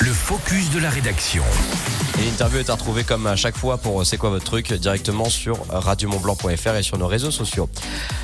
Le focus de la rédaction. Et l'interview est à retrouver comme à chaque fois pour C'est quoi votre truc directement sur radiomontblanc.fr et sur nos réseaux sociaux.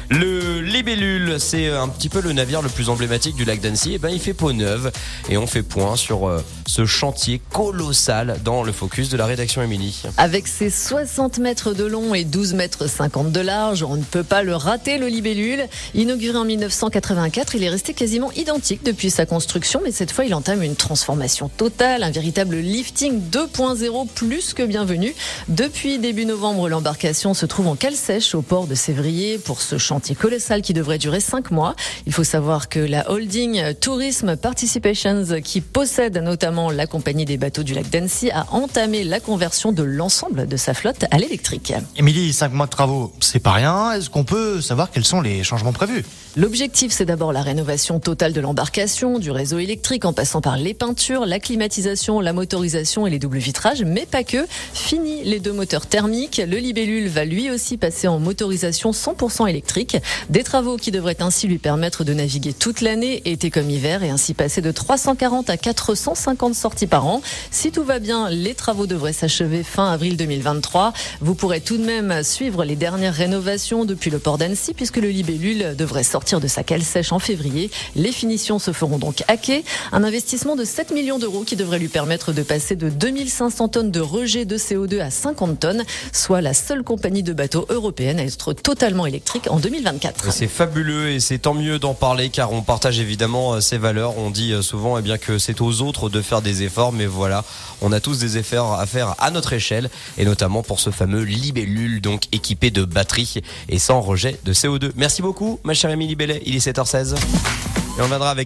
Le Libellule, c'est un petit peu le navire le plus emblématique du lac d'Annecy. Et ben, il fait peau neuve et on fait point sur euh, ce chantier colossal dans le focus de la rédaction Émilie. Avec ses 60 mètres de long et 12 mètres 50 de large, on ne peut pas le rater, le libellule. Inauguré en 1984, il est resté quasiment identique depuis sa construction, mais cette fois, il entame une transformation totale, un véritable lifting 2.0 plus que bienvenu. Depuis début novembre, l'embarcation se trouve en cale sèche au port de Sévrier pour ce chantier colossal qui devrait durer 5 mois. Il faut savoir que la holding Tourism Participations, qui possède notamment la compagnie des bateaux du lac d'Annecy, a entamé la conversion de l'ensemble de sa flotte à l'électrique. Émilie, 5 mois de travaux, c'est pas rien. Est-ce qu'on peut savoir quels sont les changements prévus? L'objectif, c'est d'abord la rénovation totale de l'embarcation, du réseau électrique en passant par les peintures, la climatisation, la motorisation et les doubles vitrages, mais pas que. Fini les deux moteurs thermiques. Le libellule va lui aussi passer en motorisation 100% électrique. Des travaux qui devraient ainsi lui permettre de naviguer toute l'année, été comme hiver, et ainsi passer de 340 à 450 sorties par an. Si tout va bien, les travaux devraient s'achever fin avril 2023. Vous pourrez tout de même suivre les dernières rénovations depuis le port d'Annecy, puisque le libellule devrait sortir de sa cale sèche en février. Les finitions se feront donc hacker. Un investissement de 7 millions d'euros qui devrait lui permettre de passer de 2500 tonnes de rejet de CO2 à 50 tonnes, soit la seule compagnie de bateaux européenne à être totalement électrique en 2024. C'est fabuleux et c'est tant mieux d'en parler car on partage évidemment euh, ces valeurs. On dit euh, souvent eh bien, que c'est aux autres de faire des efforts, mais voilà, on a tous des efforts à faire à notre échelle et notamment pour ce fameux libellule donc équipé de batteries et sans rejet de CO2. Merci beaucoup ma chère Émilie il est 7h16. Et on viendra avec